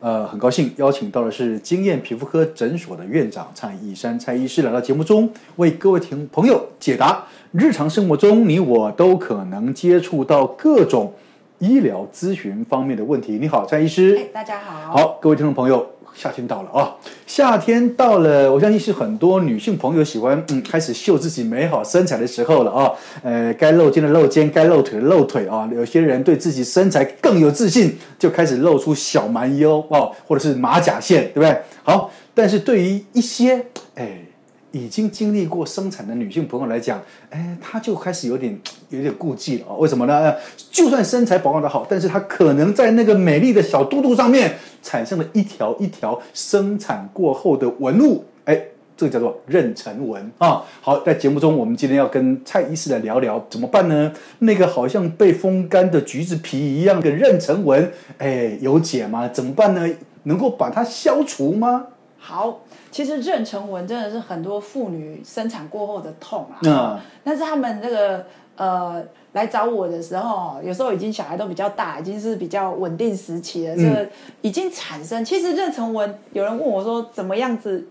呃，很高兴邀请到的是经验皮肤科诊所的院长蔡义山蔡医师来到节目中，为各位听朋友解答日常生活中你我都可能接触到各种医疗咨询方面的问题。你好，蔡医师。哎，大家好。好，各位听众朋友。夏天到了啊！夏天到了，我相信是很多女性朋友喜欢嗯开始秀自己美好身材的时候了啊。呃，该露肩的露肩，该露腿的露腿啊。有些人对自己身材更有自信，就开始露出小蛮腰哦，或者是马甲线，对不对？好，但是对于一些哎。已经经历过生产的女性朋友来讲，哎，她就开始有点 有点顾忌了啊？为什么呢？就算身材保养得好，但是她可能在那个美丽的小肚肚上面产生了一条一条生产过后的纹路，哎，这个叫做妊娠纹啊。好，在节目中，我们今天要跟蔡医师来聊聊怎么办呢？那个好像被风干的橘子皮一样的妊娠纹，哎，有解吗？怎么办呢？能够把它消除吗？好。其实妊娠纹真的是很多妇女生产过后的痛啊，嗯、但是他们那个呃来找我的时候，有时候已经小孩都比较大，已经是比较稳定时期了，嗯、这个已经产生。其实妊娠纹，有人问我说怎么样子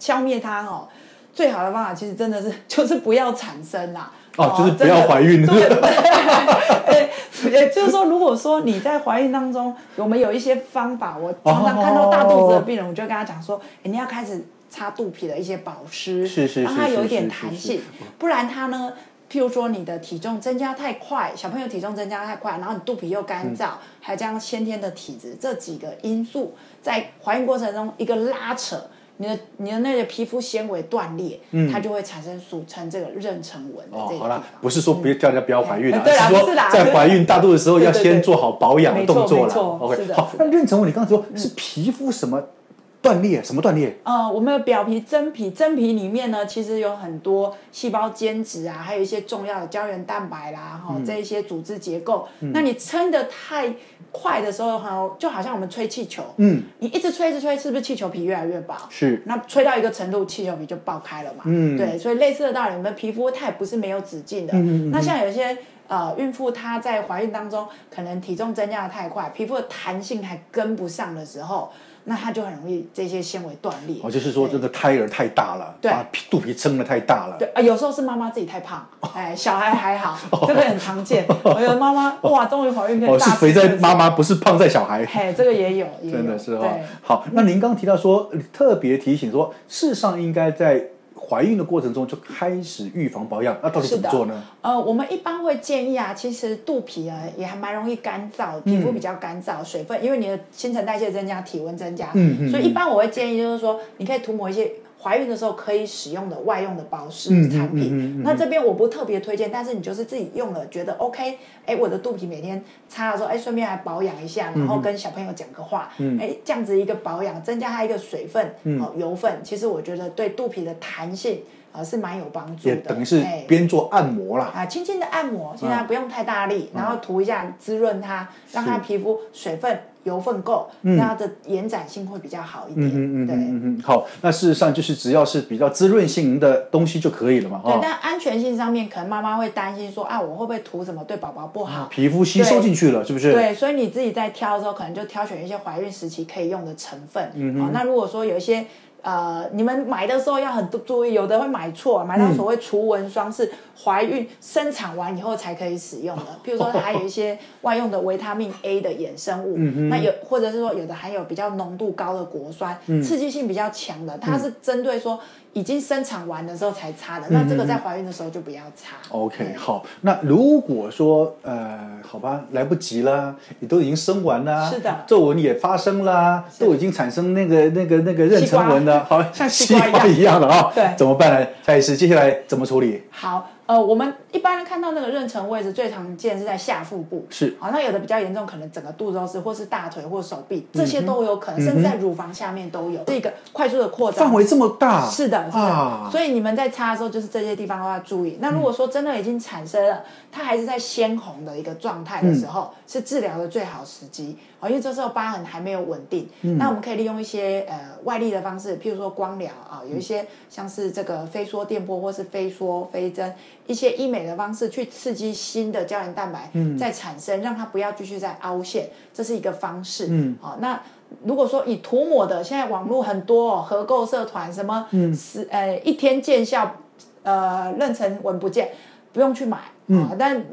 消灭它？哦，最好的方法其实真的是 就是不要产生啦。哦，就是不要怀孕。对，也就是说，如果说你在怀孕当中，我们有一些方法，我常常看到大肚子的病人，我就跟他讲说，哎，你要开始擦肚皮的一些保湿，是是是，让它有一点弹性，不然它呢，譬如说你的体重增加太快，小朋友体重增加太快，然后你肚皮又干燥，还有这样先天的体质，这几个因素在怀孕过程中一个拉扯。你的你的那个皮肤纤维断裂，嗯，它就会产生俗称这个妊娠纹的这个。哦，好了，不是说不要叫人家不要怀孕啊，是说在怀孕大肚的时候要先做好保养的动作了。OK，好，那妊娠纹你刚才说是皮肤什么？断裂？什么断裂？呃，我们的表皮真皮，真皮里面呢，其实有很多细胞间质啊，还有一些重要的胶原蛋白啦，哈、嗯，这一些组织结构。嗯、那你撑的太快的时候，哈，就好像我们吹气球，嗯，你一直吹一直吹，是不是气球皮越来越薄？是。那吹到一个程度，气球皮就爆开了嘛？嗯，对。所以类似的道理，我们的皮肤它也不是没有止境的。嗯嗯嗯。那像有些呃孕妇，她在怀孕当中，可能体重增加的太快，皮肤的弹性还跟不上的时候。那它就很容易这些纤维断裂。哦，就是说这个胎儿太大了，对，把肚皮撑得太大了。对啊，有时候是妈妈自己太胖，哎，小孩还好，这个很常见。有的妈妈哇，终于怀孕可以大。哦，是肥在妈妈，不是胖在小孩。嘿，这个也有，真的是哦。好，那您刚提到说，特别提醒说，事实上应该在。怀孕的过程中就开始预防保养，那到底怎么做呢？呃，我们一般会建议啊，其实肚皮啊也还蛮容易干燥，皮肤比较干燥，嗯、水分，因为你的新陈代谢增加，体温增加，嗯嗯，所以一般我会建议就是说，你可以涂抹一些。怀孕的时候可以使用的外用的保湿产品，嗯嗯嗯嗯、那这边我不特别推荐，但是你就是自己用了觉得 OK，哎，我的肚皮每天擦的时候，哎，顺便还保养一下，然后跟小朋友讲个话，嗯、哎，这样子一个保养，增加它一个水分，哦、油分，其实我觉得对肚皮的弹性啊、呃、是蛮有帮助的，等于是边做按摩啦，啊，轻轻的按摩，现在不用太大力，嗯、然后涂一下滋润它，让它皮肤水分。油分够，那它的延展性会比较好一点。嗯嗯对嗯嗯好，那事实上就是只要是比较滋润性的东西就可以了嘛。对，但安全性上面，可能妈妈会担心说啊，我会不会涂什么对宝宝不好？皮肤吸收进去了，是不是？对，所以你自己在挑的时候，可能就挑选一些怀孕时期可以用的成分。嗯嗯。好，那如果说有一些呃，你们买的时候要很注意，有的会买错，买到所谓除纹霜是怀孕生产完以后才可以使用的。譬如说，它还有一些外用的维他命 A 的衍生物，嗯、那有或者是说有的含有比较浓度高的果酸，嗯、刺激性比较强的，它是针对说。已经生产完的时候才擦的，那这个在怀孕的时候就不要擦。嗯、OK，好。那如果说呃，好吧，来不及了，你都已经生完了，是的，皱纹也发生了，都已经产生那个那个那个妊娠纹了，好像西瓜一样，的啊、哦。对，怎么办呢？蔡医师，接下来怎么处理？好。呃，我们一般人看到那个妊娠位置最常见是在下腹部，是，好，那有的比较严重，可能整个肚子都是，或是大腿或手臂，这些都有可能，嗯、甚至在乳房下面都有，这个快速的扩张，范围这么大，是的，是的，啊、所以你们在擦的时候，就是这些地方都要注意。那如果说真的已经产生了，它还是在鲜红的一个状态的时候，嗯、是治疗的最好时机。哦，因为这时候疤痕还没有稳定，嗯、那我们可以利用一些呃外力的方式，譬如说光疗啊，有一些像是这个飞梭电波或是飞梭飞针，一些医美的方式去刺激新的胶原蛋白再产生，嗯、让它不要继续再凹陷，这是一个方式。嗯，好、哦，那如果说以涂抹的，现在网络很多哦，合购社团什么，嗯，是呃一天见效，呃妊娠纹不见，不用去买啊、嗯哦，但。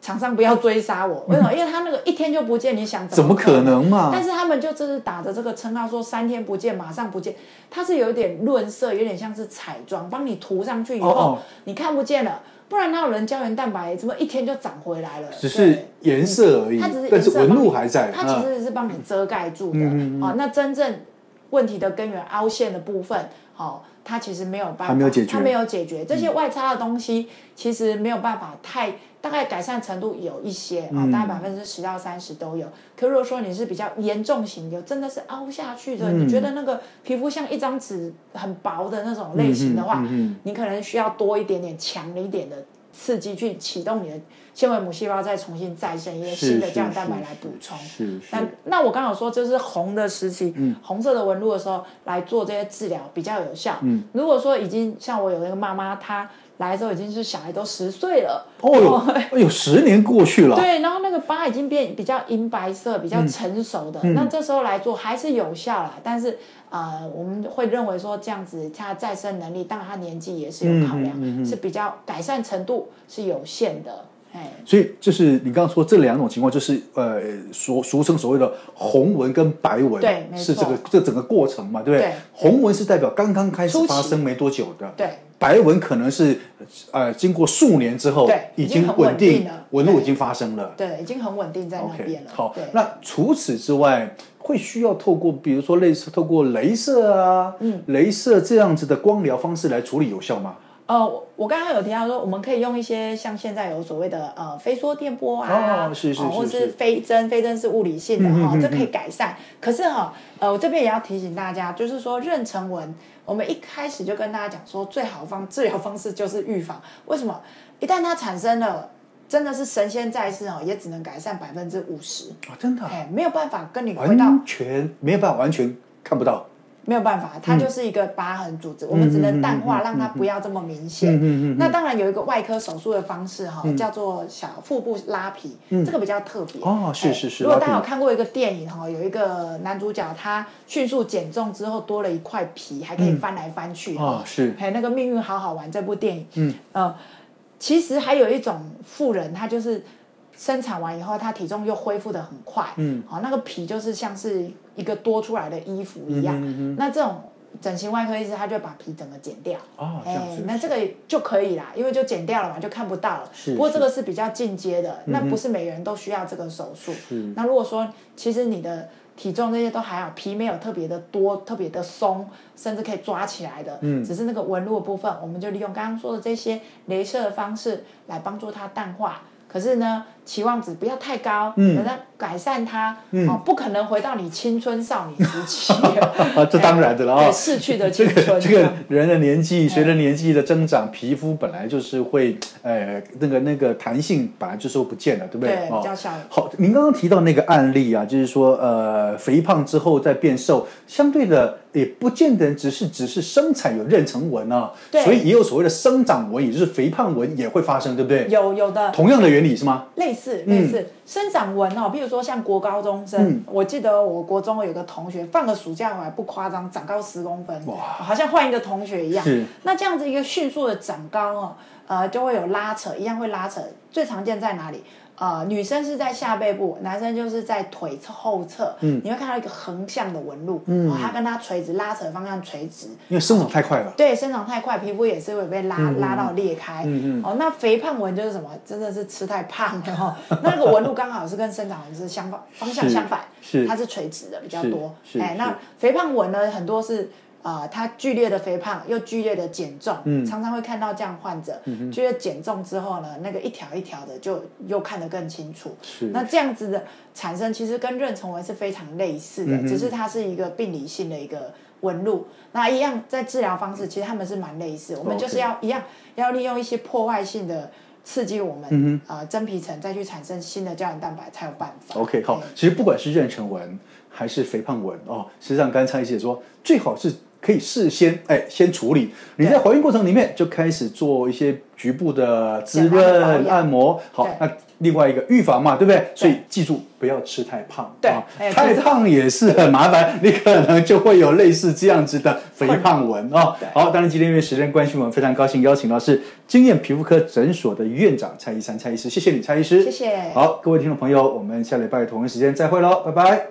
厂商不要追杀我，为什么？因为他那个一天就不见，你想怎么可能嘛？但是他们就只是打着这个称号说三天不见，马上不见，它是有点润色，有点像是彩妆，帮你涂上去以后，哦哦你看不见了。不然哪有人胶原蛋白怎么一天就长回来了？只是颜色而已，它只是但是纹路还在。它其实是帮你遮盖住的啊、嗯哦。那真正问题的根源凹陷的部分，哦。它其实没有办法，没有解决，它没有解决。这些外擦的东西，其实没有办法太大概改善程度有一些啊、大概百分之十到三十都有。可如果说你是比较严重型，有真的是凹下去的，嗯、你觉得那个皮肤像一张纸很薄的那种类型的话，嗯嗯嗯、你可能需要多一点点强一点的刺激去启动你的。纤维母细胞再重新再生一些新的胶原蛋白来补充。是，是。那那我刚刚有说，就是红的时期，嗯、红色的纹路的时候来做这些治疗比较有效。嗯。如果说已经像我有一个妈妈，她来的时候已经是小孩都十岁了。哦哟，哎呦，十年过去了。对，然后那个疤已经变比较银白色，比较成熟的。嗯、那这时候来做还是有效啦，但是呃，我们会认为说这样子，它再生能力，当然它年纪也是有考量，嗯嗯嗯、是比较改善程度是有限的。所以就是你刚刚说这两种情况，就是呃，俗俗称所谓的红纹跟白纹，对，是这个这整个过程嘛，对不对？对红纹是代表刚刚开始发生没多久的，对。白纹可能是呃经过数年之后，对，已经稳定，纹路已经发生了，对，已经很稳定在那边了。好，那除此之外，会需要透过比如说类似透过镭射啊，嗯，镭射这样子的光疗方式来处理有效吗？呃，我刚刚有提到说，我们可以用一些像现在有所谓的呃飞梭电波啊，哦、是是是是或者是飞针，飞针是物理性的哈、嗯哦，这可以改善。可是哈，呃，我这边也要提醒大家，就是说妊娠纹，我们一开始就跟大家讲说，最好方治疗方式就是预防。为什么？一旦它产生了，真的是神仙在世哦，也只能改善百分之五十啊，真的，哎，没有办法跟你回到完全没有办法完全看不到。没有办法，它就是一个疤痕组织，嗯、我们只能淡化，让它不要这么明显。那当然有一个外科手术的方式哈，嗯、叫做小腹部拉皮，嗯、这个比较特别。哦，是是是。如果大家有看过一个电影哈，有一个男主角他迅速减重之后多了一块皮，还可以翻来翻去。哦，是。还有那个命运好好玩这部电影。嗯。呃，其实还有一种富人，他就是。生产完以后，它体重又恢复的很快，嗯，好，那个皮就是像是一个多出来的衣服一样。嗯嗯嗯、那这种整形外科医师，他就把皮整个剪掉。哦，这样子。那这个就可以啦，因为就剪掉了嘛，就看不到了。是。不过这个是比较进阶的，那不是每个人都需要这个手术。嗯。那如果说其实你的体重这些都还好，皮没有特别的多、特别的松，甚至可以抓起来的，嗯，只是那个纹路的部分，我们就利用刚刚说的这些镭射的方式来帮助它淡化。可是呢，期望值不要太高，嗯，等它改善它，嗯，哦，不可能回到你青春少女时期，啊，这当然的了啊，逝去的青春。这个这个人的年纪随着年纪的增长，皮肤本来就是会，呃，那个那个弹性本来就是会不见了，对不对？对，比较小。好，您刚刚提到那个案例啊，就是说，呃，肥胖之后再变瘦，相对的。也不见得只是只是生产有妊娠纹啊，对所以也有所谓的生长纹，也就是肥胖纹也会发生，对不对？有有的，同样的原理是吗？类类似类似生长纹哦，比如说像国高中生，我记得我国中有个同学放个暑假回来不夸张，长高十公分，哇，好像换一个同学一样。是，那这样子一个迅速的长高哦，呃，就会有拉扯，一样会拉扯，最常见在哪里？呃，女生是在下背部，男生就是在腿后侧，嗯，你会看到一个横向的纹路，嗯，它跟它垂直拉扯的方向垂直，因为生长太快了，对，生长太快，皮肤也是会被拉拉到裂开，嗯嗯，哦，那肥胖纹就是什么？真的是吃太胖了哈，那个纹路刚好是跟生长纹是相反，方向相反，是，它是垂直的比较多，哎，那肥胖纹呢，很多是。啊、呃，他剧烈的肥胖又剧烈的减重，嗯，常常会看到这样患者，觉得减重之后呢，那个一条一条的就又看得更清楚。是，那这样子的产生其实跟妊娠纹是非常类似的，嗯、只是它是一个病理性的一个纹路。那一样在治疗方式，其实他们是蛮类似。我们就是要一样，要利用一些破坏性的刺激我们，啊、呃，真皮层再去产生新的胶原蛋白才有办法。OK，好，其实不管是妊娠纹还是肥胖纹哦，实际上刚才蔡医师也说，最好是。可以事先哎，先处理。你在怀孕过程里面就开始做一些局部的滋润按摩。好，那另外一个预防嘛，对不对？所以记住不要吃太胖。对，太胖也是很麻烦，你可能就会有类似这样子的肥胖纹啊。好，当然今天因为时间关系，我们非常高兴邀请到是经验皮肤科诊所的院长蔡医生蔡医师，谢谢你，蔡医师。谢谢。好，各位听众朋友，我们下礼拜同一时间再会喽，拜拜。